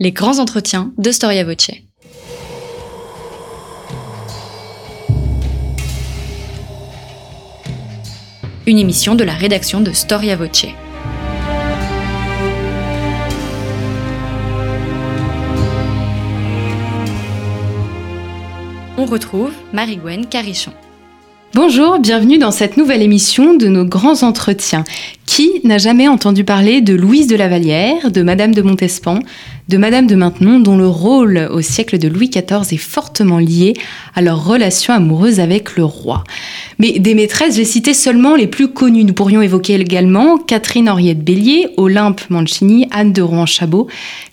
Les grands entretiens de Storia Voce. Une émission de la rédaction de Storia Voce. On retrouve Marie-Gwen Carichon. Bonjour, bienvenue dans cette nouvelle émission de nos grands entretiens. Qui n'a jamais entendu parler de Louise de la Vallière, de Madame de Montespan, de Madame de Maintenon, dont le rôle au siècle de Louis XIV est fortement lié à leur relation amoureuse avec le roi Mais des maîtresses, j'ai cité seulement les plus connues. Nous pourrions évoquer également Catherine Henriette Bélier, Olympe Mancini, Anne de Rohan-Chabot,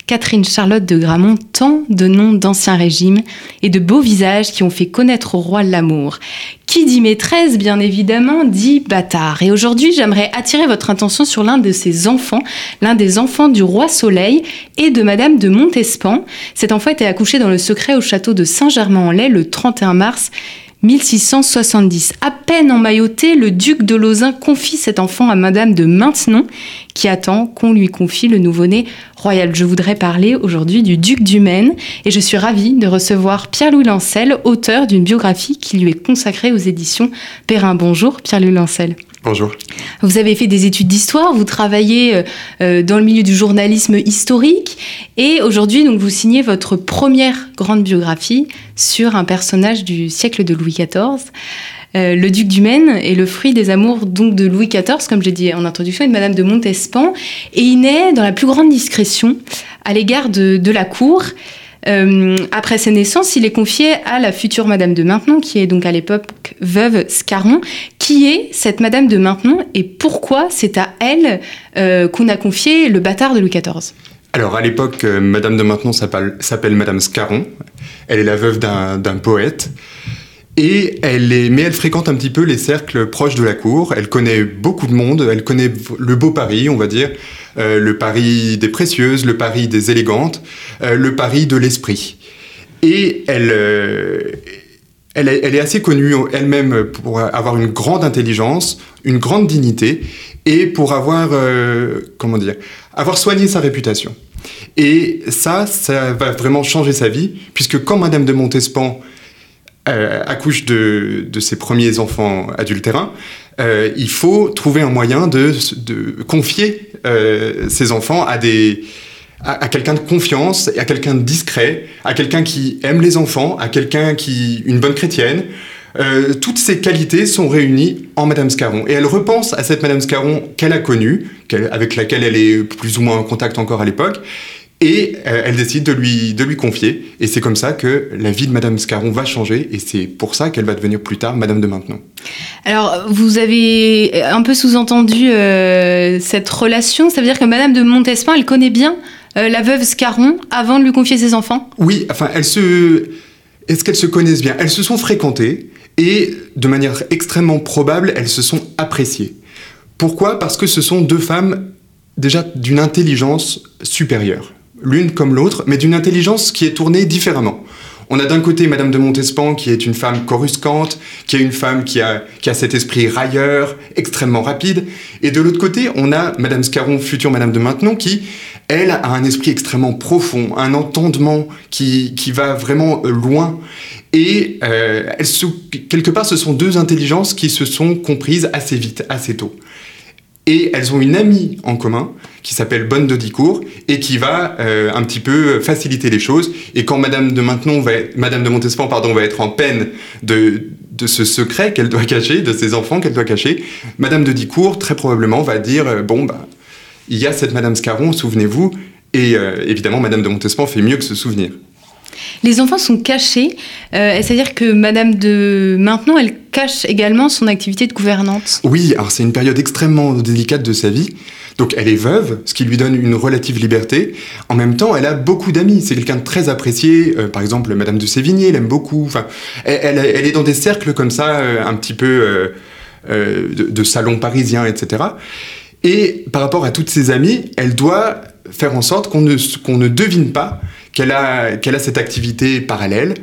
Catherine Charlotte de Gramont, tant de noms d'anciens régimes et de beaux visages qui ont fait connaître au roi l'amour. Qui dit maîtresse, bien évidemment, dit bâtard. Et aujourd'hui, j'aimerais attirer votre attention sur l'un de ses enfants, l'un des enfants du roi Soleil et de Madame de Montespan. Cet enfant était accouché dans le secret au château de Saint-Germain-en-Laye le 31 mars 1670. À peine emmailloté, le duc de Lauzun confie cet enfant à Madame de Maintenon, qui attend qu'on lui confie le nouveau-né royal. Je voudrais parler aujourd'hui du duc du Maine, et je suis ravie de recevoir Pierre-Louis Lancel, auteur d'une biographie qui lui est consacrée aux éditions Perrin. Bonjour Pierre-Louis Lancel. Bonjour. Vous avez fait des études d'histoire, vous travaillez euh, euh, dans le milieu du journalisme historique et aujourd'hui donc vous signez votre première grande biographie sur un personnage du siècle de Louis XIV. Euh, le duc du Maine est le fruit des amours donc de Louis XIV, comme j'ai dit en introduction, et de Madame de Montespan, et il naît dans la plus grande discrétion à l'égard de, de la cour. Euh, après sa naissance, il est confié à la future Madame de Maintenon, qui est donc à l'époque veuve Scarron. Qui est cette Madame de Maintenon et pourquoi c'est à elle euh, qu'on a confié le bâtard de Louis XIV alors à l'époque, euh, Madame de Maintenon s'appelle Madame Scarron. Elle est la veuve d'un poète. Et elle est, mais elle fréquente un petit peu les cercles proches de la cour. Elle connaît beaucoup de monde. Elle connaît le beau Paris, on va dire. Euh, le Paris des précieuses, le Paris des élégantes, euh, le Paris de l'esprit. Et elle, euh, elle, est, assez connue elle-même pour avoir une grande intelligence, une grande dignité, et pour avoir, comment dire, avoir soigné sa réputation. Et ça, ça va vraiment changer sa vie, puisque quand Madame de Montespan accouche de, de, ses premiers enfants adultérins, euh, il faut trouver un moyen de, confier euh, ces enfants à à, quelqu'un de confiance, à quelqu'un de discret, à quelqu'un qui aime les enfants, à quelqu'un qui une bonne chrétienne. Euh, toutes ces qualités sont réunies en Madame Scarron. Et elle repense à cette Madame Scarron qu'elle a connue, avec laquelle elle est plus ou moins en contact encore à l'époque, et euh, elle décide de lui, de lui confier. Et c'est comme ça que la vie de Madame Scarron va changer. Et c'est pour ça qu'elle va devenir plus tard Madame de Maintenon. Alors, vous avez un peu sous-entendu euh, cette relation. Ça veut dire que Madame de Montespan, elle connaît bien euh, la veuve Scarron avant de lui confier ses enfants? Oui, enfin, elle se... Est-ce qu'elles se connaissent bien? Elles se sont fréquentées et, de manière extrêmement probable, elles se sont appréciées. Pourquoi? Parce que ce sont deux femmes déjà d'une intelligence supérieure l'une comme l'autre, mais d'une intelligence qui est tournée différemment. On a d'un côté Madame de Montespan qui est une femme coruscante, qui est une femme qui a, qui a cet esprit railleur, extrêmement rapide, et de l'autre côté on a Madame Scarron, future Madame de Maintenon, qui, elle, a un esprit extrêmement profond, un entendement qui, qui va vraiment euh, loin. Et euh, quelque part, ce sont deux intelligences qui se sont comprises assez vite, assez tôt. Et elles ont une amie en commun qui s'appelle Bonne de Dicourt et qui va euh, un petit peu faciliter les choses. Et quand Madame de Maintenon va Madame de Montespan pardon, va être en peine de, de ce secret qu'elle doit cacher, de ses enfants qu'elle doit cacher, Madame de Dicourt très probablement va dire euh, bon bah il y a cette Madame Scarron, souvenez-vous. Et euh, évidemment Madame de Montespan fait mieux que se souvenir. Les enfants sont cachés, euh, c'est-à-dire que Madame de Maintenon, elle cache également son activité de gouvernante. Oui, alors c'est une période extrêmement délicate de sa vie. Donc elle est veuve, ce qui lui donne une relative liberté. En même temps, elle a beaucoup d'amis. C'est quelqu'un de très apprécié. Euh, par exemple, Madame de Sévigné, elle aime beaucoup. Enfin, elle, est dans des cercles comme ça, euh, un petit peu de, de salons parisiens, etc. Et par rapport à toutes ses amies, elle doit faire en sorte qu'on ne, qu'on ne devine pas qu'elle a, cette activité parallèle.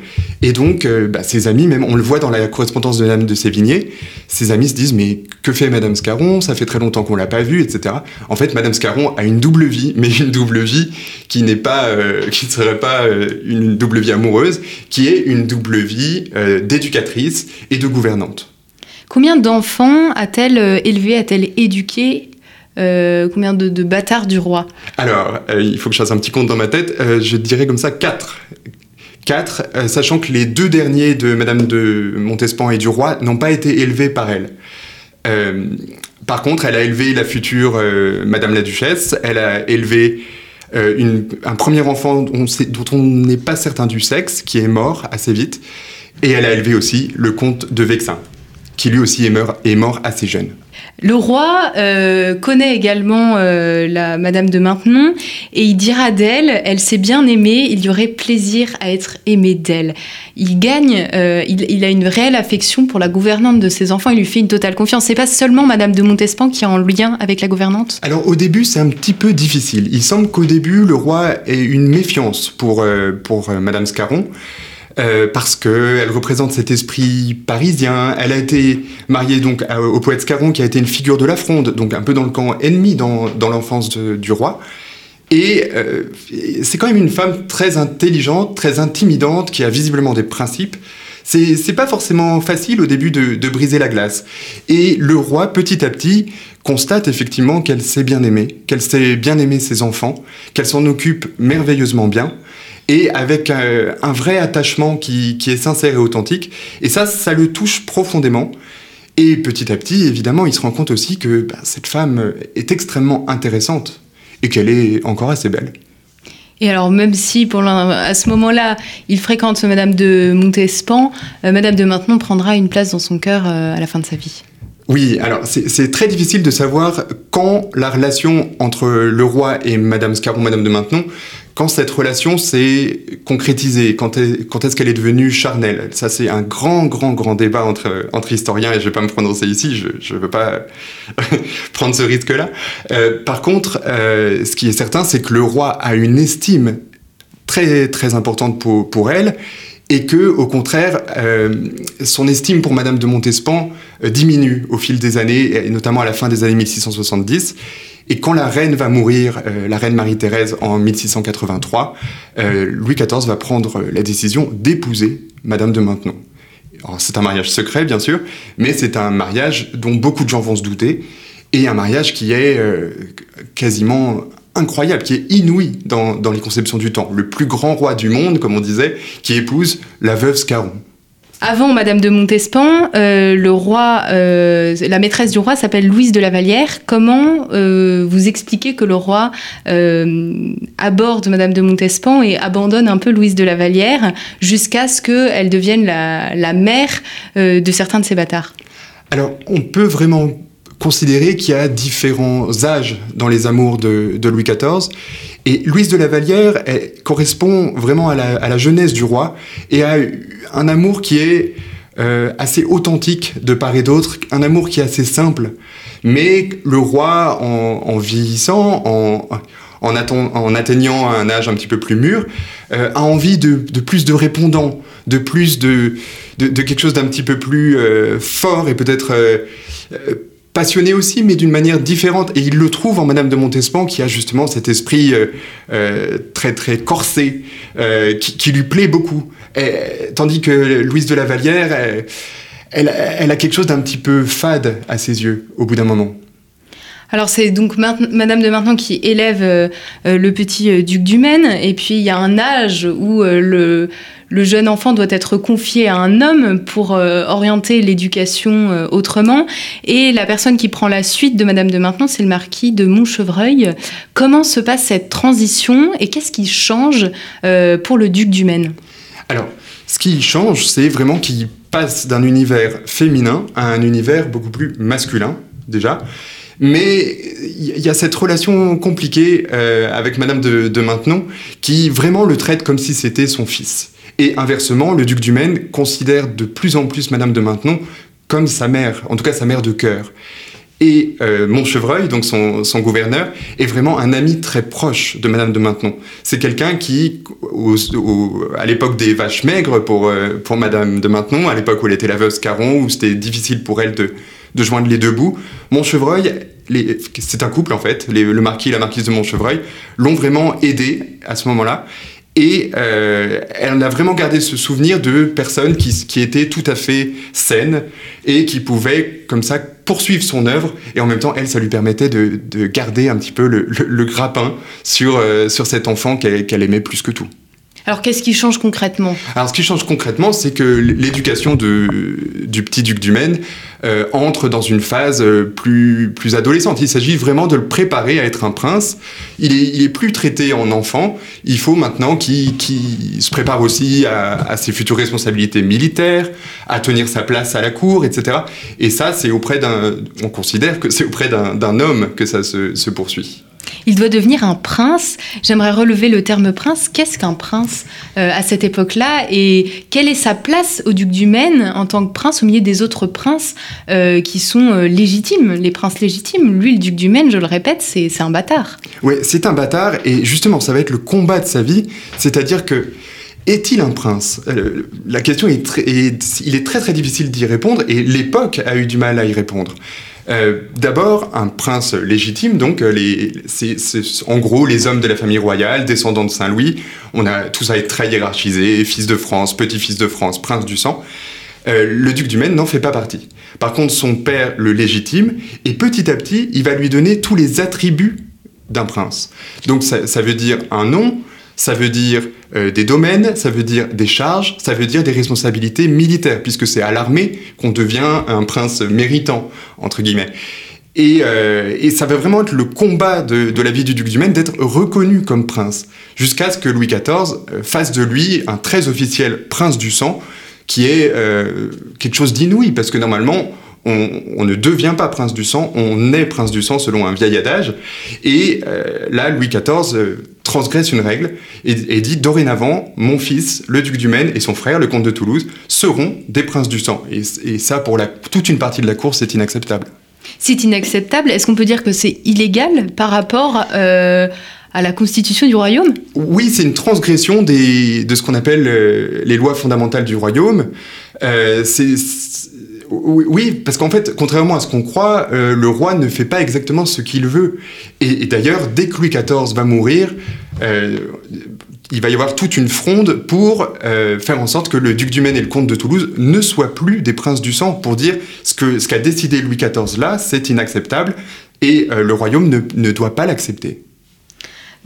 Et donc, euh, bah, ses amis, même on le voit dans la correspondance de Madame de Sévigné, ses amis se disent Mais que fait Madame Scarron? Ça fait très longtemps qu'on l'a pas vue, etc. En fait, Madame Scarron a une double vie, mais une double vie qui n'est pas, euh, qui ne serait pas euh, une double vie amoureuse, qui est une double vie d'éducatrice et de gouvernante. Combien d'enfants a-t-elle élevé, a-t-elle éduqué euh, combien de, bâtards du roi Alors, euh, il faut que je fasse un petit compte dans ma tête. Euh, je dirais comme ça 4. 4, sachant que les deux derniers de Madame de Montespan et du roi n'ont pas été élevés par elle. par contre, elle a élevé la future Madame la Duchesse, elle a élevé un premier enfant dont, on n'est pas certain du sexe, qui est mort assez vite, et elle a élevé aussi le comte de Vexin, qui lui aussi est mort assez jeune. Le roi euh, connaît également euh, la Madame de Maintenon et il dira d'elle, elle s'est bien aimée, il y aurait plaisir à être aimé d'elle. Il gagne, euh, il, a une réelle affection pour la gouvernante de ses enfants, il lui fait une totale confiance. C'est pas seulement Madame de Montespan qui est en lien avec la gouvernante? Alors au début c'est un petit peu difficile. Il semble qu'au début le roi ait une méfiance pour, pour Madame Scarron. Euh, parce qu'elle représente cet esprit parisien. Elle a été mariée donc au poète Scarron, qui a été une figure de la fronde, donc un peu dans le camp ennemi dans, l'enfance du roi. Et euh, c'est quand même une femme très intelligente, très intimidante, qui a visiblement des principes. C'est pas forcément facile au début de, de, briser la glace. Et le roi, petit à petit, constate effectivement qu'elle sait bien aimer, qu'elle sait bien aimer ses enfants, qu'elle s'en occupe merveilleusement bien et avec un, vrai attachement qui, est sincère et authentique. Et ça, ça le touche profondément. Et petit à petit, évidemment, il se rend compte aussi que bah, cette femme est extrêmement intéressante et qu'elle est encore assez belle. Et alors, même si pour à ce moment-là, il fréquente Madame de Montespan, euh, Madame de Maintenon prendra une place dans son cœur euh, à la fin de sa vie. Oui, alors c'est très difficile de savoir quand la relation entre le roi et Madame Scarron, Madame de Maintenon, quand cette relation s'est concrétisée, quand, est, ce qu'elle est devenue charnelle? Ça, c'est un grand, grand, grand débat entre, historiens, et je ne vais pas me prononcer ici, je ne veux pas prendre ce risque-là. Euh, par contre, euh, ce qui est certain, c'est que le roi a une estime très, très importante pour, elle, et que, au contraire, euh, son estime pour Madame de Montespan diminue au fil des années, et notamment à la fin des années 1670. Et quand la reine va mourir, euh, la reine Marie-Thérèse en 1683, Louis XIV va prendre la décision d'épouser Madame de Maintenon. C'est un mariage secret, bien sûr, mais c'est un mariage dont beaucoup de gens vont se douter, et un mariage qui est quasiment incroyable, qui est inouï dans, dans, les conceptions du temps. Le plus grand roi du monde, comme on disait, qui épouse la veuve Scarron. Avant Madame de Montespan, euh, le roi, euh, la maîtresse du roi s'appelle Louise de la Vallière. Comment euh, vous expliquez que le roi aborde Madame de Montespan et abandonne un peu Louise de la Vallière jusqu'à ce qu'elle devienne la, la mère de certains de ses bâtards? Alors, on peut vraiment considérer qu'il y a différents âges dans les amours de, Louis XIV. Et Louise de la Vallière correspond vraiment à la, jeunesse du roi et à un amour qui est euh, assez authentique de part et d'autre, un amour qui est assez simple. Mais le roi, en, vieillissant, en, en, atteignant un âge un petit peu plus mûr, euh, a envie de, plus de répondants, de plus de, de, quelque chose d'un petit peu plus euh, fort et peut-être passionné aussi, mais d'une manière différente. Et il le trouve en Madame de Montespan, qui a justement cet esprit euh, euh, très très corsé, euh, qui, lui plaît beaucoup. tandis que Louise de la Vallière, elle, elle a quelque chose d'un petit peu fade à ses yeux, au bout d'un moment. Alors c'est donc Madame de Maintenon qui élève le petit duc du Maine, et puis il y a un âge où le jeune enfant doit être confié à un homme pour euh, orienter l'éducation euh, autrement. Et la personne qui prend la suite de Madame de Maintenon, c'est le marquis de Montchevreuil. Comment se passe cette transition et qu'est-ce qui change euh, pour le duc du Maine Alors, ce qui change, c'est vraiment qu'il passe d'un univers féminin à un univers beaucoup plus masculin, déjà. Mais il y a cette relation compliquée avec Madame de, Maintenon qui vraiment le traite comme si c'était son fils. Et inversement, le duc du Maine considère de plus en plus Madame de Maintenon comme sa mère, en tout cas sa mère de cœur. Et euh, Montchevreuil, donc son, gouverneur, est vraiment un ami très proche de Madame de Maintenon. C'est quelqu'un qui, à l'époque des vaches maigres pour, euh, pour Madame de Maintenon, à l'époque où elle était la veuve Scarron, où c'était difficile pour elle de, de joindre les deux bouts, Montchevreuil, c'est un couple en fait, le marquis et la marquise de Montchevreuil, l'ont vraiment aidé à ce moment-là. Et euh, elle a vraiment gardé ce souvenir de personnes qui, étaient tout à fait saines et qui pouvaient, comme ça, poursuivre son œuvre. Et en même temps, elle, ça lui permettait de, de garder un petit peu le, le, grappin sur, euh, sur cet enfant qu'elle aimait plus que tout. Alors qu'est-ce qui change concrètement? Alors ce qui change concrètement, c'est que l'éducation du petit duc du Maine euh, entre dans une phase euh, plus, plus adolescente. Il s'agit vraiment de le préparer à être un prince. Il est, plus traité en enfant. Il faut maintenant qu'il se prépare aussi à, ses futures responsabilités militaires, à tenir sa place à la cour, etc. Et ça, c'est auprès d'un... On considère que c'est auprès d'un homme que ça se poursuit. Il doit devenir un prince. J'aimerais relever le terme prince. Qu'est-ce qu'un prince euh, à cette époque-là? Et quelle est sa place au duc du Maine en tant que prince au milieu des autres princes euh, qui sont euh, légitimes, les princes légitimes? Lui, le duc du Maine, je le répète, c'est un bâtard. Oui, c'est un bâtard. Et justement, ça va être le combat de sa vie. C'est-à-dire que est-il un prince? La question est, très, il est très très difficile d'y répondre et l'époque a eu du mal à y répondre. Euh, d'abord, un prince légitime, donc euh, les, en gros les hommes de la famille royale, descendants de Saint-Louis. On a tout ça est très hiérarchisé, fils de France, petit-fils de France, prince du sang. Euh, le duc du Maine n'en fait pas partie. Par contre, son père le légitime, et petit à petit, il va lui donner tous les attributs d'un prince. Donc ça veut dire un nom, ça veut dire euh, des domaines, ça veut dire des charges, ça veut dire des responsabilités militaires, puisque c'est à l'armée qu'on devient un prince méritant, entre guillemets. Et, euh, ça va vraiment être le combat de, la vie du duc du Maine d'être reconnu comme prince, jusqu'à ce que Louis XIV euh, fasse de lui un très officiel prince du sang, qui est quelque chose d'inouï, parce que normalement, on, ne devient pas prince du sang, on est prince du sang selon un vieil adage. Et là, Louis XIV transgresse une règle et, dit dorénavant, mon fils, le duc du Maine, et son frère, le comte de Toulouse, seront des princes du sang. Et, ça, pour toute une partie de la cour, c'est inacceptable. C'est inacceptable. Est-ce qu'on peut dire que c'est illégal par rapport euh, à la constitution du royaume? Oui, c'est une transgression de ce qu'on appelle les lois fondamentales du royaume. c'est oui, parce qu'en fait, contrairement à ce qu'on croit, euh, le roi ne fait pas exactement ce qu'il veut. Et, d'ailleurs, dès que Louis XIV va mourir, euh, il va y avoir toute une fronde pour euh, faire en sorte que le duc du Maine et le comte de Toulouse ne soient plus des princes du sang, pour dire ce qu'a ce qu'a décidé Louis XIV là, c'est inacceptable, et le royaume ne doit pas l'accepter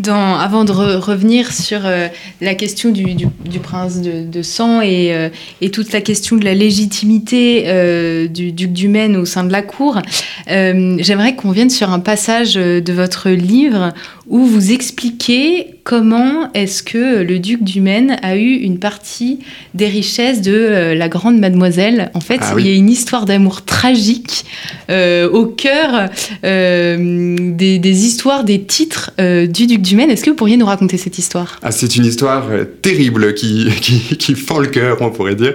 avant de revenir sur euh, la question du, prince de, sang euh, et, toute la question de la légitimité euh, du duc du Maine au sein de la cour, j'aimerais qu'on vienne sur un passage de votre livre où vous expliquez comment est-ce que le duc du Maine a eu une partie des richesses de euh, la grande mademoiselle. En fait, ah il y a une histoire d'amour tragique euh, au cœur euh, des, histoires, des titres du duc du Maine. Est-ce que vous pourriez nous raconter cette histoire? Ah, C'est une histoire terrible qui, qui, qui, fend le cœur, on pourrait dire.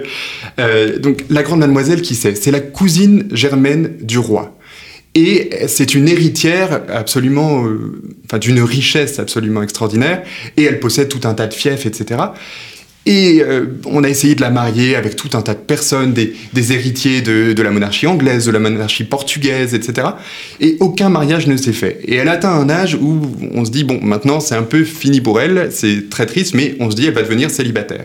donc, la grande mademoiselle, qui c'est? C'est la cousine germaine du roi. Et c'est une héritière absolument, euh, enfin d'une richesse absolument extraordinaire, et elle possède tout un tas de fiefs, etc. Et euh, on a essayé de la marier avec tout un tas de personnes, des, héritiers de, de, la monarchie anglaise, de la monarchie portugaise, etc. Et aucun mariage ne s'est fait. Et elle atteint un âge où on se dit, bon, maintenant c'est un peu fini pour elle, c'est très triste, mais on se dit, elle va devenir célibataire.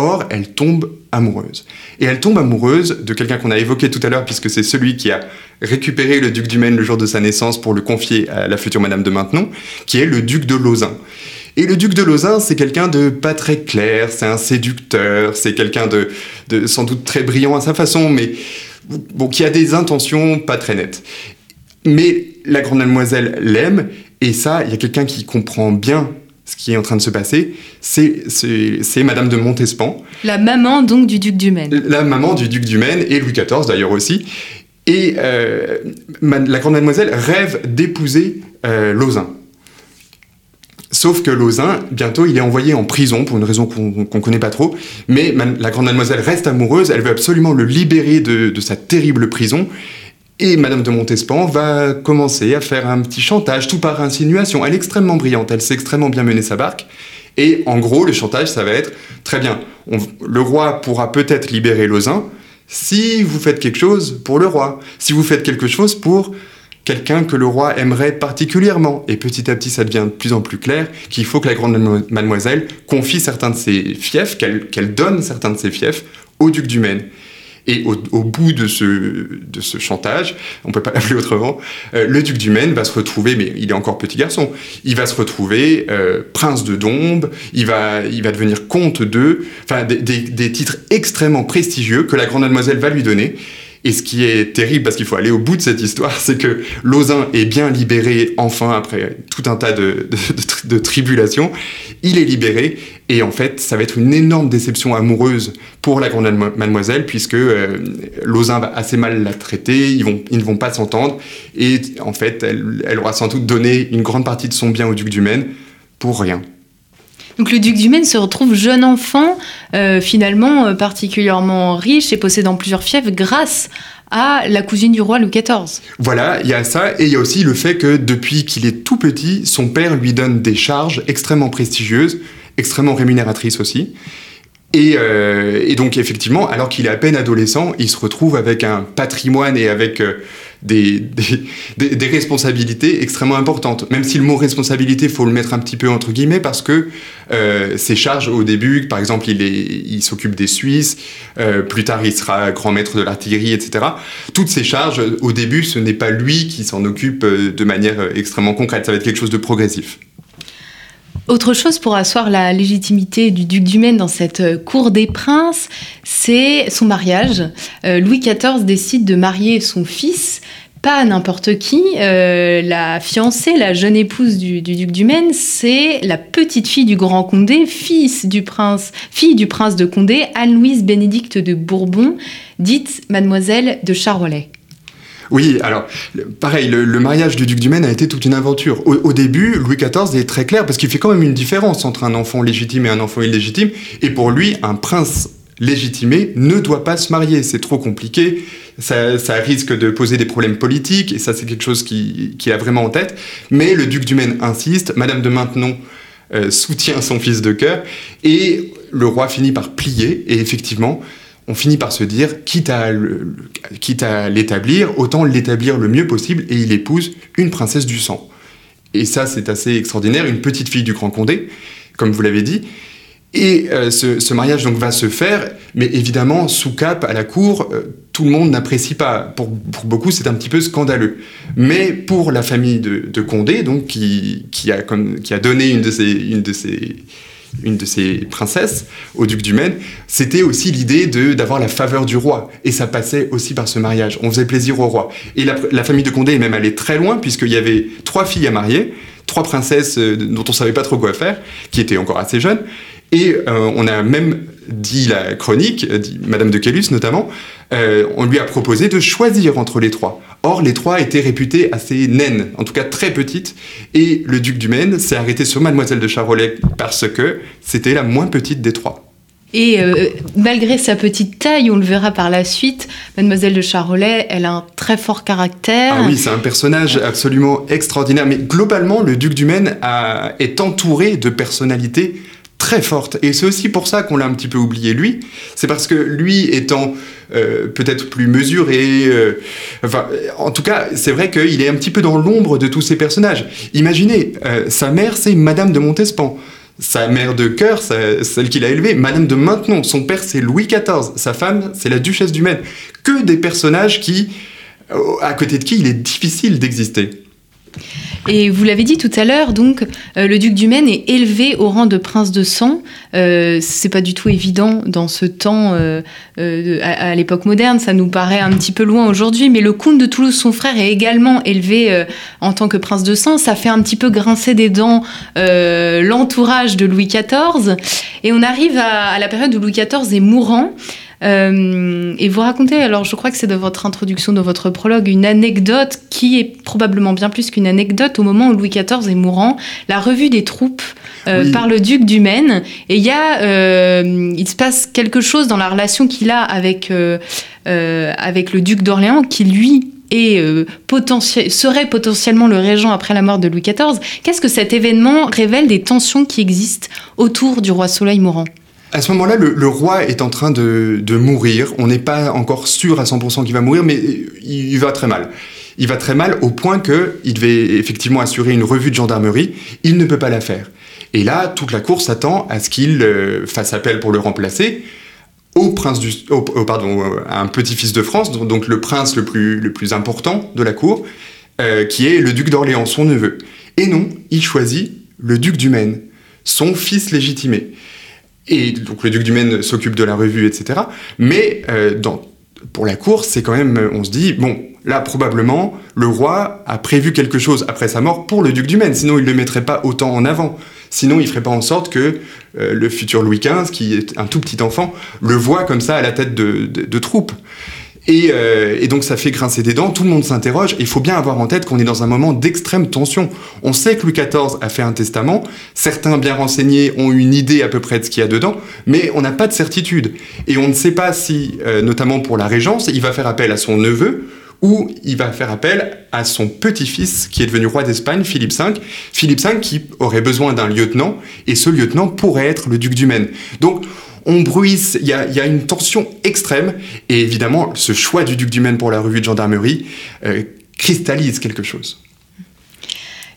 Or, elle tombe amoureuse. Et elle tombe amoureuse de quelqu'un qu'on a évoqué tout à l'heure, puisque c'est celui qui a récupéré le duc du Maine le jour de sa naissance pour le confier à la future Madame de Maintenon, qui est le duc de Lausanne. Et le duc de Lausanne, c'est quelqu'un de pas très clair, c'est un séducteur, c'est quelqu'un de, sans doute très brillant à sa façon, mais qui a des intentions pas très nettes. Mais la grande mademoiselle l'aime, et ça, il y a quelqu'un qui comprend bien ce qui est en train de se passer, c'est Madame de Montespan. La maman donc du duc du Maine. La maman du duc du Maine et Louis XIV d'ailleurs aussi. Et euh, la grande mademoiselle rêve d'épouser euh, Sauf que Lausanne, bientôt, il est envoyé en prison pour une raison qu'on ne connaît pas trop. Mais la grande mademoiselle reste amoureuse, elle veut absolument le libérer de, de sa terrible prison. Et Madame de Montespan va commencer à faire un petit chantage, tout par insinuation. Elle est extrêmement brillante, elle sait extrêmement bien mener sa barque. Et en gros, le chantage, ça va être très bien. le roi pourra peut-être libérer Lausanne si vous faites quelque chose pour le roi, si vous faites quelque chose pour quelqu'un que le roi aimerait particulièrement. Et petit à petit, ça devient de plus en plus clair qu'il faut que la grande mademoiselle confie certains de ses fiefs, qu'elle donne certains de ses fiefs au duc du Maine. Et au, bout de ce, chantage, on peut pas l'appeler autrement, euh, le duc du Maine va se retrouver, mais il est encore petit garçon, il va se retrouver euh, prince de Dombes, il va, il devenir comte de, enfin des, des titres extrêmement prestigieux que la grande mademoiselle va lui donner. Et ce qui est terrible, parce qu'il faut aller au bout de cette histoire, c'est que Lausanne est bien libéré, enfin, après tout un tas de, tribulations. Il est libéré, et en fait, ça va être une énorme déception amoureuse pour la grande mademoiselle, puisque euh, va assez mal la traiter, ils, vont, ils ne vont pas s'entendre, et en fait, elle, elle aura sans doute donné une grande partie de son bien au duc du Maine pour rien. Donc le duc du Maine se retrouve jeune enfant, euh, finalement euh, particulièrement riche et possédant plusieurs fiefs grâce à la cousine du roi Louis XIV. Voilà, il y a ça, et il y a aussi le fait que depuis qu'il est tout petit, son père lui donne des charges extrêmement prestigieuses, extrêmement rémunératrices aussi. Et, euh, donc effectivement, alors qu'il est à peine adolescent, il se retrouve avec un patrimoine et avec des, des, responsabilités extrêmement importantes. Même si le mot responsabilité, faut le mettre un petit peu entre guillemets, parce que euh, ses charges au début, par exemple, il, il s'occupe des Suisses, euh, plus tard il sera grand maître de l'artillerie, etc. Toutes ces charges, au début, ce n'est pas lui qui s'en occupe euh, de manière extrêmement concrète, ça va être quelque chose de progressif. Autre chose pour asseoir la légitimité du duc du Maine dans cette cour des princes, c'est son mariage. Louis XIV décide de marier son fils pas n'importe qui. Euh, la fiancée, la jeune épouse du, duc du Maine, c'est la petite fille du grand Condé, fils du prince, fille du prince de Condé, Anne-Louise Bénédicte de Bourbon, dite mademoiselle de Charolais. Oui, alors pareil, le, mariage du duc du Maine a été toute une aventure. Au, début, Louis XIV est très clair parce qu'il fait quand même une différence entre un enfant légitime et un enfant illégitime. Et pour lui, un prince légitimé ne doit pas se marier. C'est trop compliqué, ça, risque de poser des problèmes politiques, et ça c'est quelque chose qu'il qui a vraiment en tête. Mais le duc du Maine insiste, Madame de Maintenon euh, soutient son fils de cœur, et le roi finit par plier, et effectivement, on finit par se dire, quitte à, l'établir, autant l'établir le mieux possible, et il épouse une princesse du sang. Et ça, c'est assez extraordinaire, une petite fille du Grand Condé, comme vous l'avez dit, et euh, ce, mariage donc va se faire, mais évidemment sous cap à la cour, euh, tout le monde n'apprécie pas. Pour, beaucoup, c'est un petit peu scandaleux. Mais pour la famille de, Condé, donc qui, a donné une de ses, une de ses princesses au duc du Maine, c'était aussi l'idée d'avoir la faveur du roi. Et ça passait aussi par ce mariage. On faisait plaisir au roi. Et la, famille de Condé est même allée très loin, puisqu'il y avait trois filles à marier, trois princesses euh, dont on savait pas trop quoi faire, qui étaient encore assez jeunes. Et euh, on a même dit la chronique, dit Madame de Calus notamment, euh, on lui a proposé de choisir entre les trois. Or, les trois étaient réputées assez naines, en tout cas très petites, et le duc du Maine s'est arrêté sur Mademoiselle de Charolais parce que c'était la moins petite des trois. Et euh, malgré sa petite taille, on le verra par la suite, Mademoiselle de Charolais, elle a un très fort caractère. Ah oui, c'est un personnage absolument extraordinaire. Mais globalement, le duc du Maine est entouré de personnalités très forte. Et c'est aussi pour ça qu'on l'a un petit peu oublié lui. C'est parce que lui étant euh, peut-être plus mesuré, euh, enfin, en tout cas, c'est vrai qu'il est un petit peu dans l'ombre de tous ces personnages. Imaginez, euh, sa mère, c'est Madame de Montespan. Sa mère de cœur, celle qu'il a élevée, Madame de Maintenon. Son père, c'est Louis XIV. Sa femme, c'est la Duchesse du Maine. Que des personnages qui, à côté de qui il est difficile d'exister. Et vous l'avez dit tout à l'heure, donc euh, le duc du Maine est élevé au rang de prince de sang. Euh, c'est pas du tout évident dans ce temps, euh, euh, à, l'époque moderne. Ça nous paraît un petit peu loin aujourd'hui, mais le comte de Toulouse, son frère, est également élevé en tant que prince de sang. Ça fait un petit peu grincer des dents l'entourage de Louis XIV. Et on arrive à, à la période où Louis XIV est mourant. Euh, et vous racontez, alors je crois que c'est de votre introduction, de votre prologue, une anecdote qui est probablement bien plus qu'une anecdote au moment où Louis XIV est mourant, la revue des troupes euh, par le duc du Maine. Et il y a, euh, il se passe quelque chose dans la relation qu'il a avec, avec le duc d'Orléans qui lui et serait potentiellement le régent après la mort de Louis XIV, qu'est-ce que cet événement révèle des tensions qui existent autour du roi Soleil mourant? À ce moment-là, le, roi est en train de, mourir. On n'est pas encore sûr à 100% qu'il va mourir, mais il, va très mal. Il va très mal au point qu'il devait effectivement assurer une revue de gendarmerie. Il ne peut pas la faire. Et là, toute la cour s'attend à ce qu'il euh, fasse appel pour le remplacer au prince du, pardon, à un petit-fils de France, donc le prince le plus, important de la cour, euh, qui est le duc d'Orléans, son neveu. Et non, il choisit le duc du Maine, son fils légitimé. Et donc le duc du Maine s'occupe de la revue, etc. Mais euh, pour la cour, c'est quand même, on se dit, bon, là probablement, le roi a prévu quelque chose après sa mort pour le duc du Maine, sinon il ne le mettrait pas autant en avant. Sinon, il ferait pas en sorte que euh, le futur Louis XV, qui est un tout petit enfant, le voit comme ça à la tête de troupes. Euh, et, donc ça fait grincer des dents, tout le monde s'interroge, il faut bien avoir en tête qu'on est dans un moment d'extrême tension. On sait que Louis XIV a fait un testament, certains bien renseignés ont une idée à peu près de ce qu'il y a dedans, mais on n'a pas de certitude. Et on ne sait pas si, euh, notamment pour la régence, il va faire appel à son neveu, ou il va faire appel à son petit-fils qui est devenu roi d'Espagne, Philippe V. Philippe V qui aurait besoin d'un lieutenant, et ce lieutenant pourrait être le duc du Maine. Donc on bruisse, il y a, une tension extrême, et évidemment, ce choix du duc du Maine pour la revue de gendarmerie euh, cristallise quelque chose.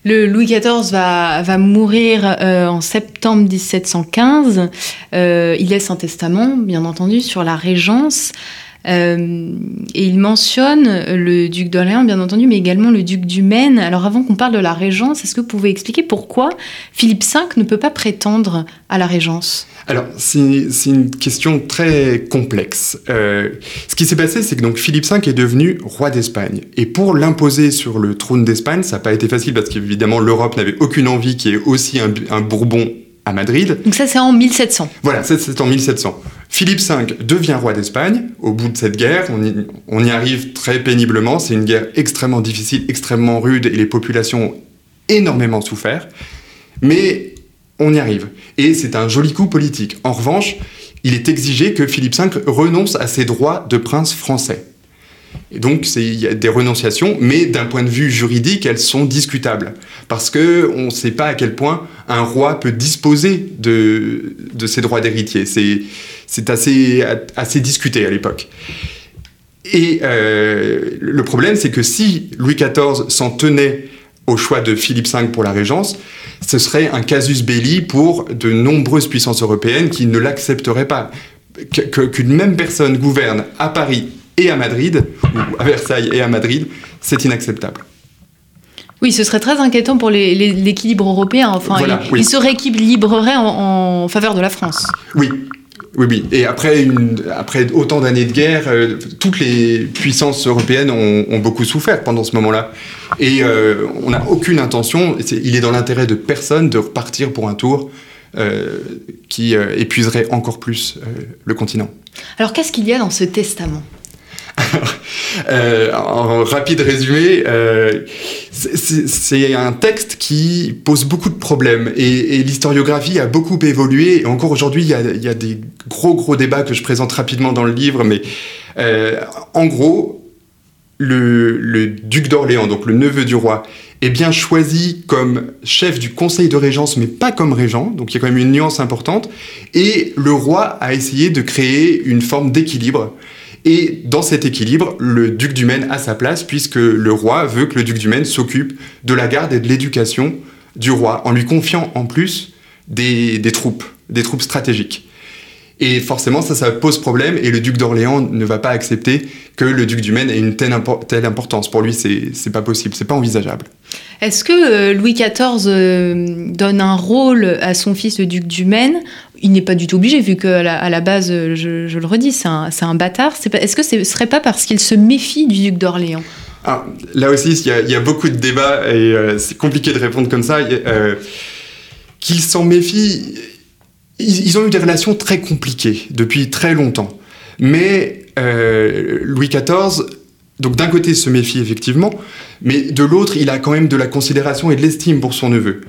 Le Louis XIV va, mourir euh, en septembre 1715. Euh, il laisse un testament, bien entendu, sur la régence. Euh, et il mentionne le duc d'Orléans, bien entendu, mais également le duc du Maine. Alors avant qu'on parle de la régence, est-ce que vous pouvez expliquer pourquoi Philippe V ne peut pas prétendre à la régence? Alors, c'est une question très complexe. Euh, ce qui s'est passé, c'est que donc Philippe V est devenu roi d'Espagne. Et pour l'imposer sur le trône d'Espagne, ça n'a pas été facile parce qu'évidemment, l'Europe n'avait aucune envie qu'il y ait aussi un Bourbon à Madrid. Donc ça, c'est en 1700. Voilà, c'est en 1700. Philippe V devient roi d'Espagne au bout de cette guerre. On y, arrive très péniblement. C'est une guerre extrêmement difficile, extrêmement rude, et les populations ont énormément souffert. Mais on y arrive. Et c'est un joli coup politique. En revanche, il est exigé que Philippe V renonce à ses droits de prince français. Donc, il y a des renonciations, mais d'un point de vue juridique, elles sont discutables. Parce qu'on ne sait pas à quel point un roi peut disposer de, ses droits d'héritier. C'est assez, assez discuté à l'époque. Et euh, le problème, c'est que si Louis XIV s'en tenait au choix de Philippe V pour la régence, ce serait un casus belli pour de nombreuses puissances européennes qui ne l'accepteraient pas. Qu'une même personne gouverne à Paris et à Madrid, ou à Versailles et à Madrid, c'est inacceptable. Oui, ce serait très inquiétant pour l'équilibre européen. Enfin, il, se rééquilibrerait en, faveur de la France. Oui, oui, oui. Et après, une, après autant d'années de guerre, euh, toutes les puissances européennes ont, beaucoup souffert pendant ce moment-là. Et euh, on n'a aucune intention, il est dans l'intérêt de personne de repartir pour un tour euh, qui épuiserait encore plus le continent. Alors qu'est-ce qu'il y a dans ce testament? Euh, en rapide résumé, euh, c'est un texte qui pose beaucoup de problèmes et, l'historiographie a beaucoup évolué. Et encore aujourd'hui, il y, a, des gros gros débats que je présente rapidement dans le livre, mais euh, en gros, le, le duc d'Orléans, donc le neveu du roi, est bien choisi comme chef du conseil de régence, mais pas comme régent, donc il y a quand même une nuance importante, et le roi a essayé de créer une forme d'équilibre et dans cet équilibre, le duc du Maine a sa place puisque le roi veut que le duc du Maine s'occupe de la garde et de l'éducation du roi, en lui confiant en plus des, troupes, des troupes stratégiques. Et forcément, ça, ça pose problème, et le duc d'Orléans ne va pas accepter que le duc du Maine ait une telle, telle importance. Pour lui, c'est pas possible, c'est pas envisageable. Est-ce que euh, Louis XIV euh, donne un rôle à son fils, le duc du Maine? Il n'est pas du tout obligé, vu qu'à la, à la base, je, le redis, c'est un, un, bâtard. Est-ce que ce ne serait pas parce qu'il se méfie du duc d'Orléans? Ah, Là aussi, il y, a beaucoup de débats et euh, c'est compliqué de répondre comme ça. Euh, qu'il s'en méfie, ils, ont eu des relations très compliquées depuis très longtemps. Mais euh, Louis XIV, donc d'un côté, se méfie effectivement, mais de l'autre, il a quand même de la considération et de l'estime pour son neveu.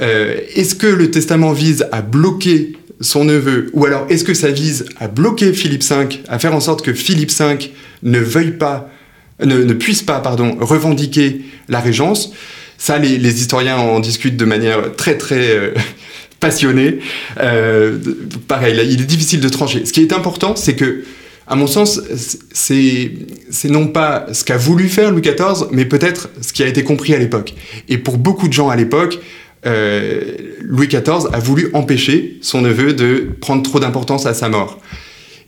Est-ce que le testament vise à bloquer son neveu, ou alors est-ce que ça vise à bloquer Philippe V, à faire en sorte que Philippe V ne veuille pas ne, puisse pas pardon, revendiquer la régence? Ça, les, historiens en discutent de manière très très euh, passionnée. Euh, pareil, il est difficile de trancher. Ce qui est important, c'est que, à mon sens, c'est non pas ce qu'a voulu faire Louis XIV, mais peut-être ce qui a été compris à l'époque. Et pour beaucoup de gens à l'époque, euh, Louis XIV a voulu empêcher son neveu de prendre trop d'importance à sa mort.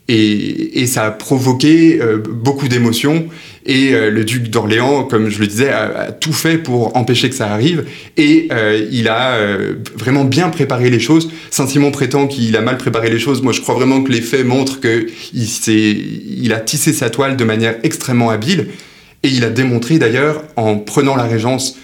Et, ça a provoqué euh, beaucoup d'émotions. Et euh, le duc d'Orléans, comme je le disais, a, tout fait pour empêcher que ça arrive. Et il a vraiment bien préparé les choses. Saint-Simon prétend qu'il a mal préparé les choses. Moi, je crois vraiment que les faits montrent qu'il il a tissé sa toile de manière extrêmement habile. Et il a démontré d'ailleurs, en prenant la régence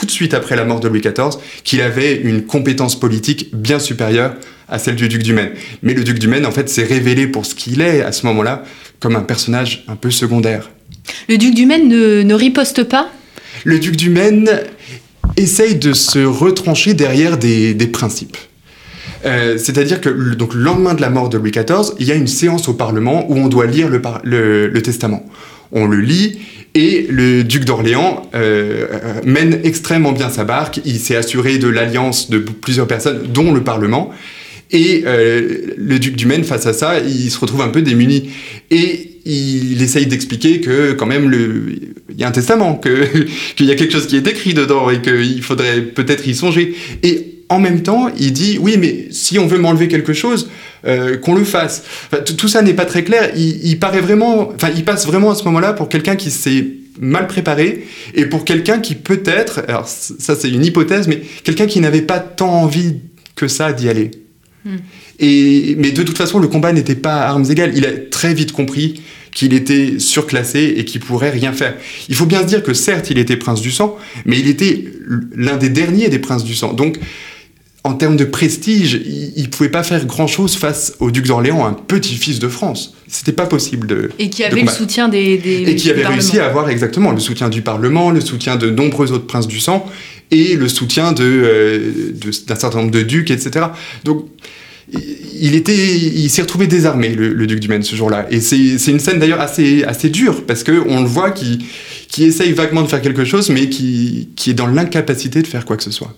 tout de suite après la mort de Louis XIV, qu'il avait une compétence politique bien supérieure à celle du duc du Maine. Mais le duc du Maine, en fait, s'est révélé pour ce qu'il est à ce moment-là, comme un personnage un peu secondaire. Le duc du Maine ne, riposte pas? Le duc du Maine essaye de se retrancher derrière des, principes. Euh, c'est-à-dire que donc, le lendemain de la mort de Louis XIV, il y a une séance au Parlement où on doit lire le testament. On le lit et le duc d'Orléans euh, mène extrêmement bien sa barque. Il s'est assuré de l'alliance de plusieurs personnes, dont le Parlement. Et euh, le duc du Maine, face à ça, il se retrouve un peu démuni. Et il essaye d'expliquer que quand même il y a un testament, qu'il y a quelque chose qui est écrit dedans et qu'il faudrait peut-être y songer. Et en même temps, il dit oui, mais si on veut m'enlever quelque chose, euh, qu'on le fasse. tout ça n'est pas très clair. Il, paraît vraiment, enfin, il passe vraiment à ce moment-là pour quelqu'un qui s'est mal préparé et pour quelqu'un qui peut-être, alors ça c'est une hypothèse, mais quelqu'un qui n'avait pas tant envie que ça d'y aller. Hmm. Et, mais de toute façon, le combat n'était pas à armes égales. Il a très vite compris qu'il était surclassé et qu'il pourrait rien faire. Il faut bien se dire que certes, il était prince du sang, mais il était l'un des derniers des princes du sang. Donc, en termes de prestige, il ne pouvait pas faire grand-chose face au duc d'Orléans, un petit-fils de France. C'était pas possible de. Et qui avait le soutien des. et qui avait réussi à avoir exactement le soutien du Parlement, le soutien de nombreux autres princes du sang, et le soutien euh, d'un certain nombre de ducs, etc. Donc, il était, il s'est retrouvé désarmé, le, duc du Maine, ce jour-là. Et c'est, une scène d'ailleurs assez, assez dure, parce qu'on le voit qui, qui essaye vaguement de faire quelque chose, mais qui, qui est dans l'incapacité de faire quoi que ce soit.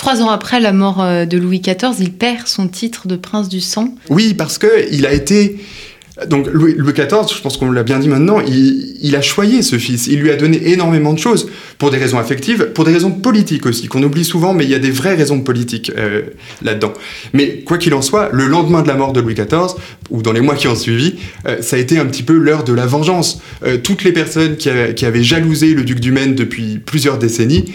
Trois ans après la mort euh, de Louis XIV, il perd son titre de prince du sang. Oui, parce qu'il a été donc Louis, XIV, je pense qu'on l'a bien dit maintenant, il, a choyé ce fils. Il lui a donné énormément de choses pour des raisons affectives, pour des raisons politiques aussi, qu'on oublie souvent, mais il y a des vraies raisons politiques euh, là-dedans. Mais quoi qu'il en soit, le lendemain de la mort de Louis XIV, ou dans les mois qui ont suivi, euh, ça a été un petit peu l'heure de la vengeance. Toutes les personnes qui, qui, avaient jalousé le duc du Maine depuis plusieurs décennies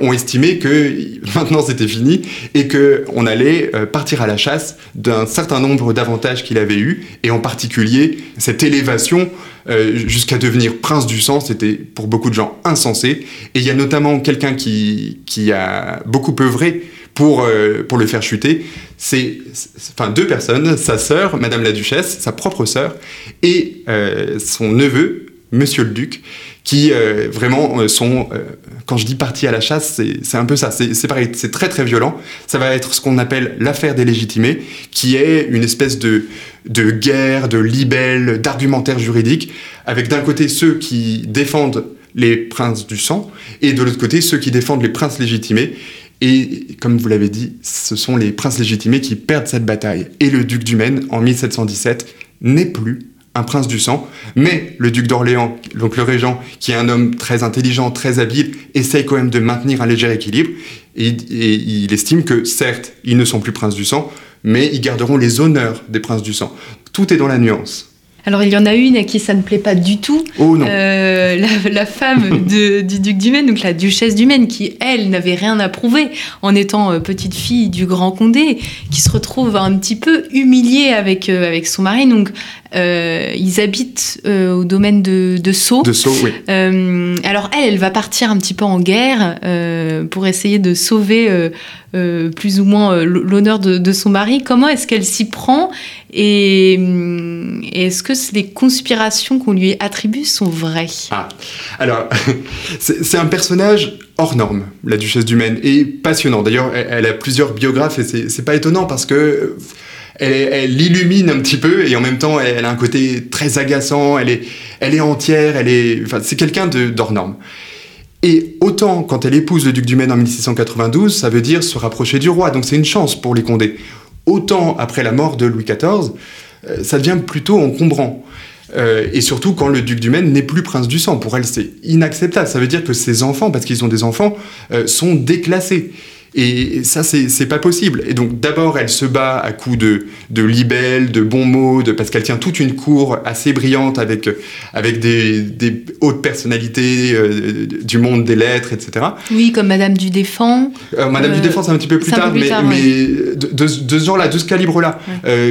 ont estimé que maintenant c'était fini et qu'on allait partir à la chasse d'un certain nombre d'avantages qu'il avait eus, et en particulier cette élévation euh, jusqu'à devenir prince du sang, c'était pour beaucoup de gens insensé. Et il y a notamment quelqu'un qui, qui a beaucoup œuvré pour, euh, pour le faire chuter. C'est enfin deux personnes, sa sœur, Madame la Duchesse, sa propre sœur, et euh, son neveu, Monsieur le Duc, qui vraiment sont, quand je dis parti à la chasse, c'est un peu ça, c'est pareil, c'est très très violent. Ça va être ce qu'on appelle l'affaire des légitimés, qui est une espèce de, de guerre, de libelle, d'argumentaire juridique, avec d'un côté ceux qui défendent les princes du sang, et de l'autre côté ceux qui défendent les princes légitimés. Et comme vous l'avez dit, ce sont les princes légitimés qui perdent cette bataille. Et le duc du Maine, en 1717, n'est plus un prince du sang, mais le duc d'Orléans, donc le régent, qui est un homme très intelligent, très habile, essaye quand même de maintenir un léger équilibre, et, il estime que certes, ils ne sont plus princes du sang, mais ils garderont les honneurs des princes du sang. Tout est dans la nuance. Alors il y en a une à qui ça ne plaît pas du tout. Oh non. Euh, la, femme du duc du Maine, donc la duchesse du Maine, qui elle n'avait rien à prouver en étant euh, petite fille du grand Condé, qui se retrouve un petit peu humiliée avec euh, avec son mari. Donc ils habitent au domaine de, de Sceaux. De Sceaux, oui. alors elle, elle va partir un petit peu en guerre pour essayer de sauver plus ou moins l'honneur de, son mari. Comment est-ce qu'elle s'y prend? Et, hum, est-ce que les conspirations qu'on lui attribue sont vraies? Ah. Alors, c'est un personnage hors norme, la duchesse du Maine, et passionnant. D'ailleurs, elle, a plusieurs biographes et c'est pas étonnant parce que elle, illumine un petit peu et en même temps, elle, a un côté très agaçant. Elle est, elle est entière. Elle est, enfin, c'est quelqu'un d'hors norme. Et autant quand elle épouse le duc du Maine en 1692, ça veut dire se rapprocher du roi. Donc c'est une chance pour les Condés. Autant après la mort de Louis XIV, euh, ça devient plutôt encombrant. Euh, et surtout quand le duc du Maine n'est plus prince du sang. Pour elle, c'est inacceptable. Ça veut dire que ses enfants, parce qu'ils ont des enfants, euh, sont déclassés. Et ça, c'est pas possible. Et donc, d'abord, elle se bat à coups de, de libelles, de bons mots, de, parce qu'elle tient toute une cour assez brillante avec, avec des, des hautes personnalités euh, du monde des lettres, etc. Oui, comme Madame du Défend. Euh, Madame du euh, Défend, c'est un petit peu plus tard, mais, mais de, ce genre-là, de ce calibre-là.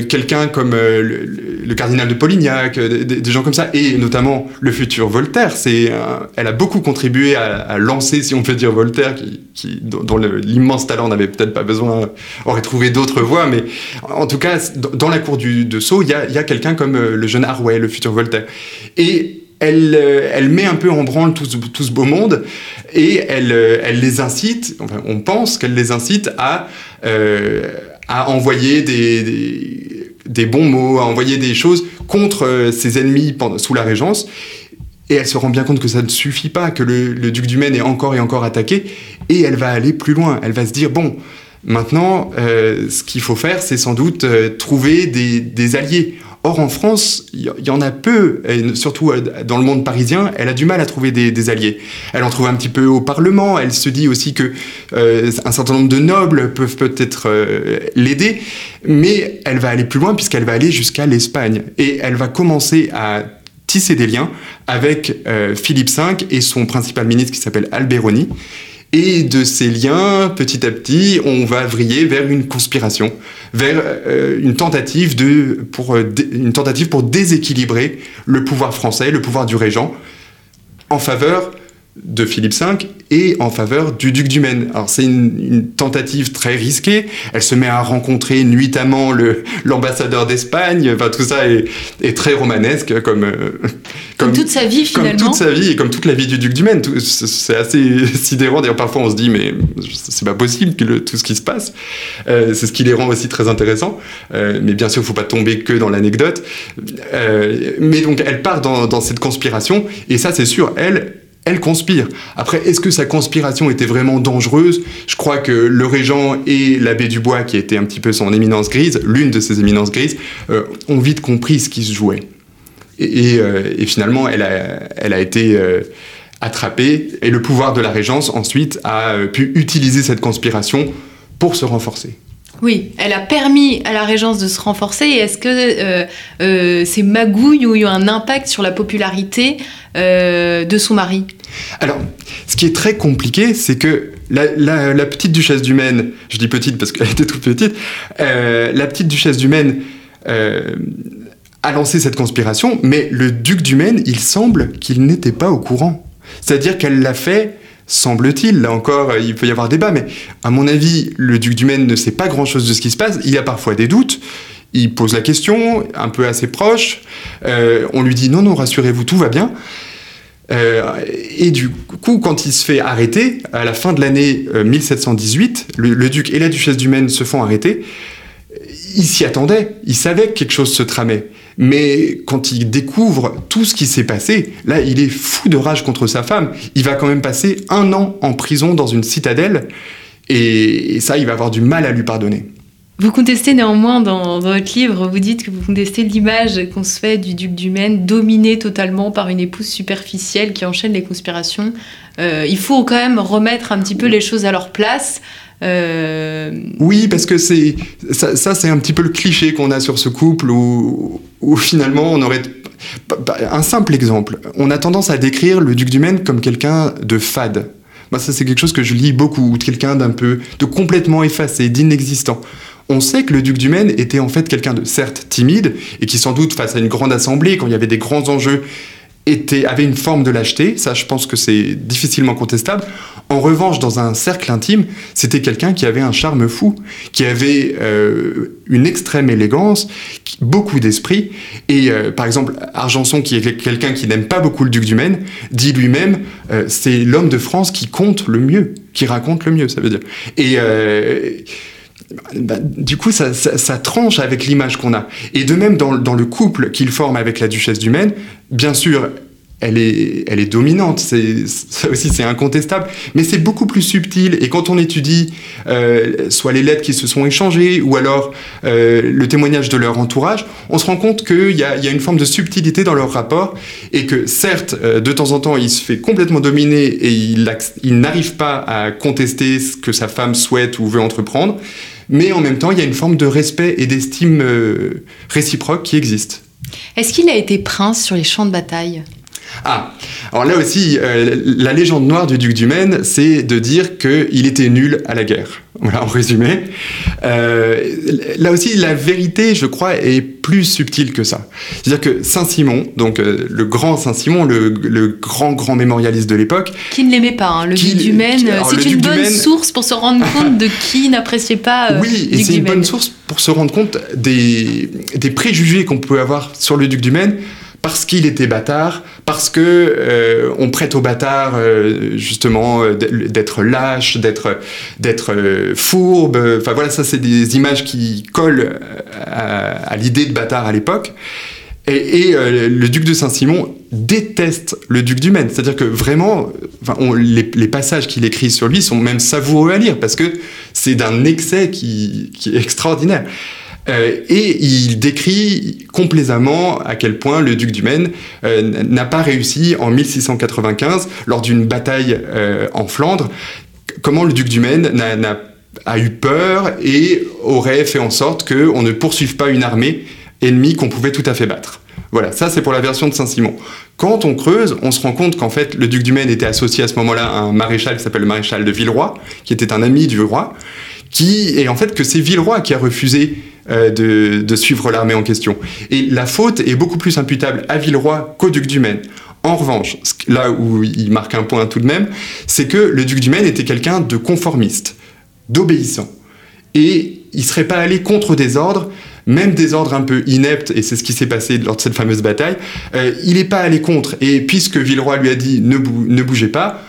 Quelqu'un comme le, cardinal de Polignac, des, gens comme ça, et notamment le futur Voltaire. C'est, elle a beaucoup contribué à, lancer, si on peut dire, Voltaire, qui, qui, dont l'immense talent, on n'avait peut-être pas besoin, aurait trouvé d'autres voies, mais en tout cas, dans la cour de Sceaux, il y a, quelqu'un comme euh, le jeune Harway, le futur Voltaire. Et elle, euh, elle met un peu en branle tout, ce beau monde et elle, euh, elle les incite, enfin, on pense qu'elle les incite à, envoyer des, bons mots, à envoyer des choses contre ses ennemis sous la Régence. Et elle se rend bien compte que ça ne suffit pas, que le, duc du Maine est encore et encore attaqué, et elle va aller plus loin. Elle va se dire, bon, maintenant, euh, ce qu'il faut faire, c'est sans doute euh, trouver des, alliés. Or, en France, il y, en a peu, surtout euh, dans le monde parisien, elle a du mal à trouver des, alliés. Elle en trouve un petit peu au Parlement, elle se dit aussi que un certain nombre de nobles peuvent peut-être l'aider, mais elle va aller plus loin puisqu'elle va aller jusqu'à l'Espagne. Et elle va commencer à tisser des liens avec Philippe V et son principal ministre qui s'appelle Alberoni. Et de ces liens, petit à petit, on va vriller vers une conspiration, vers euh, une, tentative de, pour, euh, une tentative pour déséquilibrer le pouvoir français, le pouvoir du régent, en faveur de Philippe V et en faveur du duc du Maine. Alors c'est une, tentative très risquée. Elle se met à rencontrer nuitamment l'ambassadeur d'Espagne. Enfin tout ça est, est très romanesque comme, euh, comme, toute sa vie finalement. Comme toute sa vie et comme toute la vie du duc du Maine. C'est assez sidérant. D'ailleurs parfois on se dit mais c'est pas possible que tout ce qui se passe. Euh, c'est ce qui les rend aussi très intéressants. Euh, mais bien sûr il faut pas tomber que dans l'anecdote. mais donc elle part dans, dans cette conspiration et ça c'est sûr elle elle conspire. Après, est-ce que sa conspiration était vraiment dangereuse? Je crois que le régent et l'abbé Dubois, qui était un petit peu son éminence grise, l'une de ses éminences grises, euh, ont vite compris ce qui se jouait. Et, euh, finalement, elle a, été euh, attrapée, et le pouvoir de la régence, ensuite, a pu utiliser cette conspiration pour se renforcer. Oui, elle a permis à la Régence de se renforcer. Est-ce que euh, euh, ces magouilles ont eu un impact sur la popularité euh, de son mari? Alors, ce qui est très compliqué, c'est que la, petite duchesse du Maine, je dis petite parce qu'elle était toute petite, la petite duchesse du Maine a lancé cette conspiration, mais le duc du Maine, il semble qu'il n'était pas au courant. C'est-à-dire qu'elle l'a fait semble-t-il. Là encore, il peut y avoir débat, mais à mon avis, le duc du Maine ne sait pas grand-chose de ce qui se passe. Il a parfois des doutes. Il pose la question, un peu assez proche. Euh, on lui dit non, non, rassurez-vous, tout va bien. Euh, et du coup, quand il se fait arrêter, à la fin de l'année 1718, euh, le, le, duc et la duchesse du Maine se font arrêter. Il s'y attendait, il savait que quelque chose se tramait. Mais quand il découvre tout ce qui s'est passé, là, il est fou de rage contre sa femme. Il va quand même passer un an en prison dans une citadelle, et, ça, il va avoir du mal à lui pardonner. Vous contestez néanmoins dans, votre livre, vous dites que vous contestez l'image qu'on se fait du duc du Maine, dominé totalement par une épouse superficielle qui enchaîne les conspirations. Euh, il faut quand même remettre un petit peu les choses à leur place. Euh, oui, parce que c'est ça, c'est un petit peu le cliché qu'on a sur ce couple où, finalement on aurait un simple exemple. On a tendance à décrire le duc du Maine comme quelqu'un de fade. Moi, ça c'est quelque chose que je lis beaucoup, quelqu'un d'un peu de complètement effacé, d'inexistant. On sait que le duc du Maine était en fait quelqu'un de certes timide et qui sans doute face à une grande assemblée, quand il y avait des grands enjeux, avait une forme de lâcheté, ça je pense que c'est difficilement contestable. En revanche, dans un cercle intime, c'était quelqu'un qui avait un charme fou, qui avait euh, une extrême élégance, beaucoup d'esprit. Et euh, par exemple, Argenson, qui est quelqu'un qui n'aime pas beaucoup le duc du Maine, dit lui-même, euh, c'est l'homme de France qui compte le mieux, qui raconte le mieux, ça veut dire. Et bah, du coup, ça, tranche avec l'image qu'on a. Et de même, dans, le couple qu'il forme avec la duchesse du Maine, bien sûr, elle est, dominante, c'est, ça aussi c'est incontestable, mais c'est beaucoup plus subtil. Et quand on étudie euh, soit les lettres qui se sont échangées, ou alors euh, le témoignage de leur entourage, on se rend compte qu'il y a, une forme de subtilité dans leur rapport, et que certes, euh, de temps en temps, il se fait complètement dominer et il n'arrive pas à contester ce que sa femme souhaite ou veut entreprendre, mais en même temps, il y a une forme de respect et d'estime réciproque qui existe. Est-ce qu'il a été prince sur les champs de bataille? Ah, alors là aussi, euh, la légende noire du duc du Maine, c'est de dire qu'il était nul à la guerre. Voilà, en résumé. Euh, là aussi, la vérité, je crois, est plus subtile que ça. C'est-à-dire que Saint-Simon, donc euh, le grand Saint-Simon, le, grand, grand mémorialiste de l'époque... Qui ne l'aimait pas, hein, le duc du Maine, c'est une bonne source pour se rendre compte de qui n'appréciait pas Oui, et c'est une bonne source pour se rendre compte des, des préjugés qu'on peut avoir sur le duc du Maine parce qu'il était bâtard, parce que euh, on prête au bâtard euh, justement euh, d'être lâche, d'être d'être fourbe. Enfin voilà, ça c'est des images qui collent à, l'idée de bâtard à l'époque. Et, le duc de Saint-Simon déteste le duc du Maine. C'est-à-dire que vraiment, les, passages qu'il écrit sur lui sont même savoureux à lire parce que c'est d'un excès qui, qui est extraordinaire. Euh, et il décrit complaisamment à quel point le duc du Maine euh, n'a pas réussi en 1695, lors d'une bataille euh, en Flandre, comment le duc du Maine a eu peur et aurait fait en sorte qu'on ne poursuive pas une armée ennemie qu'on pouvait tout à fait battre. Voilà, ça c'est pour la version de Saint-Simon. Quand on creuse, on se rend compte qu'en fait le duc du Maine était associé à ce moment-là à un maréchal qui s'appelle le maréchal de Villeroy, qui était un ami du roi, qui et en fait que c'est Villeroy qui a refusé euh, de, suivre l'armée en question. Et la faute est beaucoup plus imputable à Villeroy qu'au duc du Maine. En revanche, là où il marque un point tout de même, c'est que le duc du Maine était quelqu'un de conformiste, d'obéissant. Et il serait pas allé contre des ordres, même des ordres un peu ineptes, et c'est ce qui s'est passé lors de cette fameuse bataille, euh, il n'est pas allé contre. Et puisque Villeroy lui a dit ne, ne bougez pas,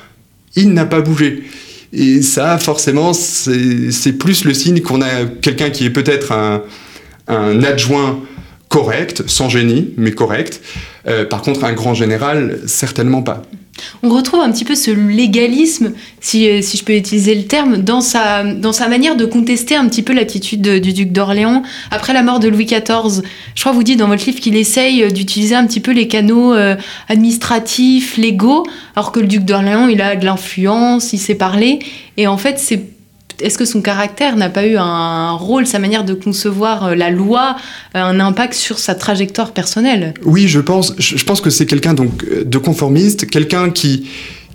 il n'a pas bougé. Et ça, forcément, c'est plus le signe qu'on a quelqu'un qui est peut-être un, adjoint correct, sans génie, mais correct. Euh, par contre, un grand général, certainement pas. On retrouve un petit peu ce légalisme, si, euh, si je peux utiliser le terme, dans sa, dans sa manière de contester un petit peu l'attitude du duc d'Orléans après la mort de Louis XIV. Je crois que vous dites dans votre livre qu'il essaye euh, d'utiliser un petit peu les canaux euh, administratifs, légaux, alors que le duc d'Orléans, il a de l'influence, il sait parler. Et en fait, c'est est-ce que son caractère n'a pas eu un rôle, sa manière de concevoir euh, la loi, euh, un impact sur sa trajectoire personnelle? Oui, je pense, je pense que c'est quelqu'un donc euh, de conformiste, quelqu'un qui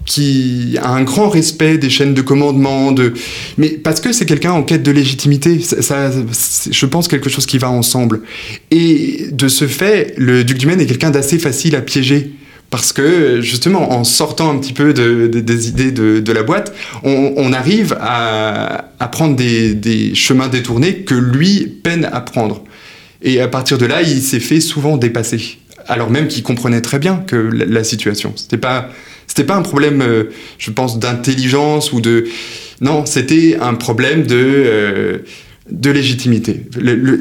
qui a un grand respect des chaînes de commandement, de... mais parce que c'est quelqu'un en quête de légitimité. Ça, je pense quelque chose qui va ensemble. Et de ce fait, le duc du Maine est quelqu'un d'assez facile à piéger parce que justement, en sortant un petit peu des idées de, la boîte, on, arrive à, prendre des, chemins détournés que lui peine à prendre. Et à partir de là, il s'est fait souvent dépasser, alors même qu'il comprenait très bien que la, situation. C'était pas, pas un problème, euh, je pense, d'intelligence ou de, non, c'était un problème de euh, de légitimité,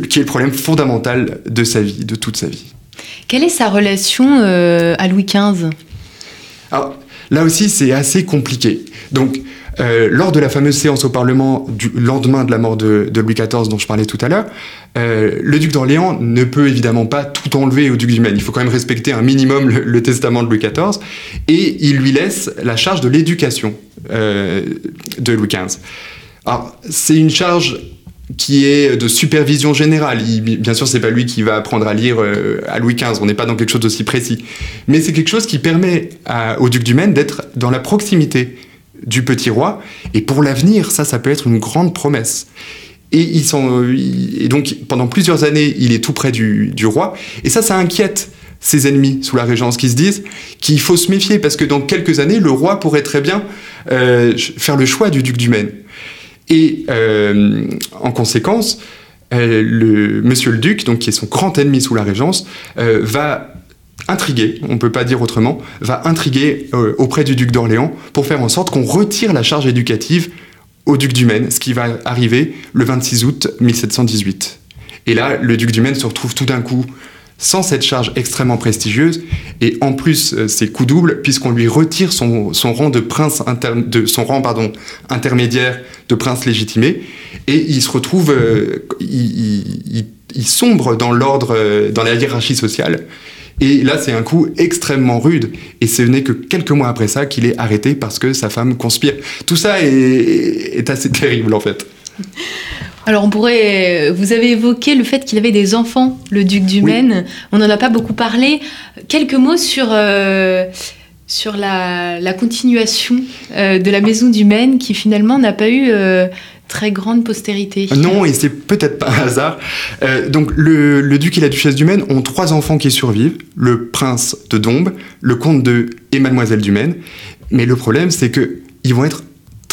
qui est le problème fondamental de sa vie, de toute sa vie. Quelle est sa relation euh, à Louis XV Alors, là aussi, c'est assez compliqué. Donc, euh, lors de la fameuse séance au Parlement du lendemain de la mort de, Louis XIV dont je parlais tout à l'heure, euh, le duc d'Orléans ne peut évidemment pas tout enlever au duc du Maine. Il faut quand même respecter un minimum le, testament de Louis XIV et il lui laisse la charge de l'éducation de Louis XV. Alors, c'est une charge qui est de supervision générale. bien sûr, c'est pas lui qui va apprendre à lire euh, à Louis XV, on n'est pas dans quelque chose d'aussi précis. Mais c'est quelque chose qui permet au duc du Maine d'être dans la proximité du petit roi, et pour l'avenir, ça, ça peut être une grande promesse. Et, ils sont, et donc, pendant plusieurs années, il est tout près du, roi, et ça, ça inquiète ses ennemis sous la Régence qui se disent qu'il faut se méfier, parce que dans quelques années, le roi pourrait très bien euh, faire le choix du duc du Maine. Et euh, en conséquence, euh, Monsieur le Duc, donc qui est son grand ennemi sous la Régence, euh, va intriguer, on ne peut pas dire autrement, va intriguer auprès du duc d'Orléans pour faire en sorte qu'on retire la charge éducative au duc du Maine, ce qui va arriver le 26 août 1718. Et là, le duc du Maine se retrouve tout d'un coup sans cette charge extrêmement prestigieuse, et en plus euh, c'est coup double puisqu'on lui retire son, rang de prince de son rang pardon intermédiaire de prince légitimé, et il se retrouve, euh, il, sombre dans l'ordre, euh, dans la hiérarchie sociale. Et là, c'est un coup extrêmement rude. Et ce n'est que quelques mois après ça qu'il est arrêté parce que sa femme conspire. Tout ça est, est assez terrible, en fait. Alors on pourrait, vous avez évoqué le fait qu'il avait des enfants, le duc du Maine. On n'en a pas beaucoup parlé. Quelques mots sur euh, sur la, continuation euh, de la maison du Maine, qui finalement n'a pas eu euh, très grande postérité. Non, et c'est peut-être pas un hasard. donc le, duc et la duchesse du Maine ont trois enfants qui survivent le prince de Dombes, le comte de et mademoiselle du Maine. Mais le problème, c'est que ils vont être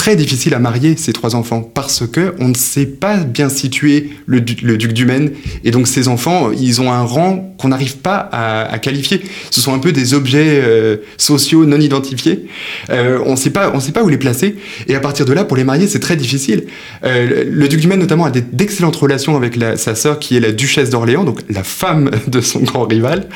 très difficile à marier ces trois enfants parce que on ne sait pas bien situer le, duc du Maine et donc ces enfants ils ont un rang qu'on n'arrive pas à, qualifier. Ce sont un peu des objets euh, sociaux non identifiés. Euh, on sait pas on sait pas où les placer. Et à partir de là pour les marier c'est très difficile. Euh, le duc du Maine notamment a d'excellentes relations avec sa sœur qui est la duchesse d'Orléans donc la femme de son grand rival.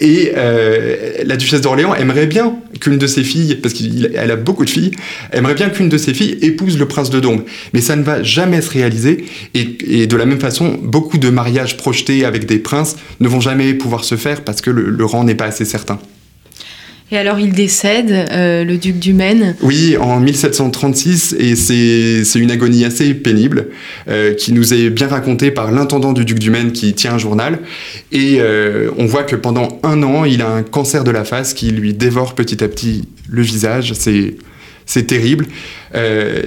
Et la duchesse d'Orléans aimerait bien qu'une de ses filles parce qu'elle a beaucoup de filles aimerait bien qu'une de ses filles épousent le prince de Dombes. Mais ça ne va jamais se réaliser. Et, de la même façon, beaucoup de mariages projetés avec des princes ne vont jamais pouvoir se faire parce que le, rang n'est pas assez certain. Et alors il décède, euh, le duc du Maine Oui, en 1736, et c'est une agonie assez pénible, euh, qui nous est bien racontée par l'intendant du duc du Maine qui tient un journal. Et euh, on voit que pendant un an, il a un cancer de la face qui lui dévore petit à petit le visage. C'est c'est terrible. Euh,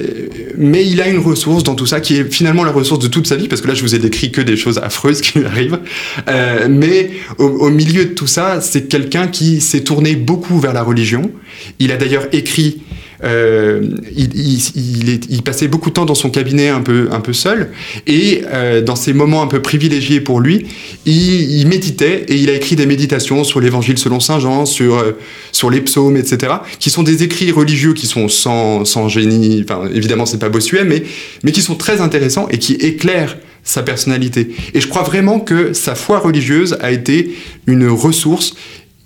mais il a une ressource dans tout ça qui est finalement la ressource de toute sa vie, parce que là je vous ai décrit que des choses affreuses qui lui arrivent. Euh, mais au, milieu de tout ça, c'est quelqu'un qui s'est tourné beaucoup vers la religion. Il a d'ailleurs écrit euh, il, passait beaucoup de temps dans son cabinet un peu, seul, et euh, dans ces moments un peu privilégiés pour lui, il, méditait et il a écrit des méditations sur l'évangile selon Saint Jean, sur, euh, sur les psaumes, etc., qui sont des écrits religieux qui sont sans, sans génie, enfin évidemment c'est pas Bossuet, mais, mais qui sont très intéressants et qui éclairent sa personnalité. Et je crois vraiment que sa foi religieuse a été une ressource,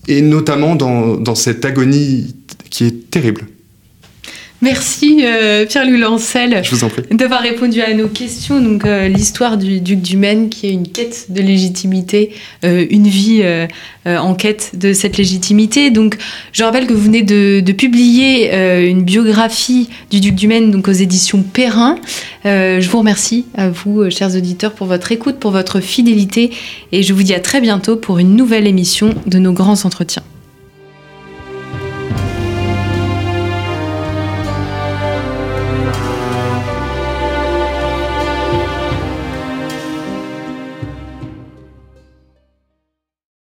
et notamment dans, dans cette agonie qui est terrible. Merci euh, Pierre-Louis Lancel d'avoir répondu à nos questions. Donc euh, l'histoire du duc du Maine qui est une quête de légitimité, euh, une vie en quête de cette légitimité. Donc je rappelle que vous venez de, publier une biographie du duc du Maine donc aux éditions Perrin. je vous remercie à vous chers auditeurs pour votre écoute, pour votre fidélité et je vous dis à très bientôt pour une nouvelle émission de nos grands entretiens.